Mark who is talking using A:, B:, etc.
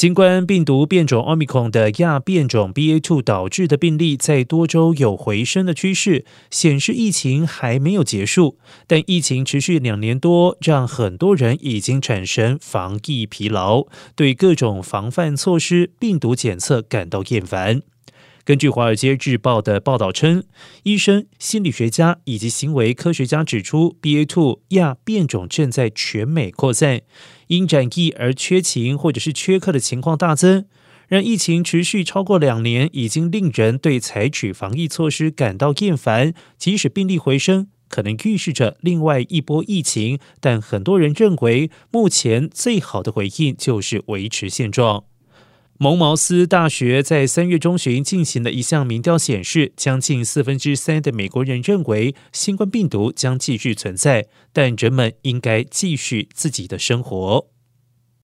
A: 新冠病毒变种奥密克戎的亚变种 BA.2 导致的病例在多州有回升的趋势，显示疫情还没有结束。但疫情持续两年多，让很多人已经产生防疫疲劳，对各种防范措施、病毒检测感到厌烦。根据《华尔街日报》的报道称，医生、心理学家以及行为科学家指出，BA.2 亚变种正在全美扩散。因染疫而缺勤或者是缺课的情况大增，让疫情持续超过两年，已经令人对采取防疫措施感到厌烦。即使病例回升，可能预示着另外一波疫情，但很多人认为，目前最好的回应就是维持现状。蒙茅斯大学在三月中旬进行的一项民调显示，将近四分之三的美国人认为新冠病毒将继续存在，但人们应该继续自己的生活。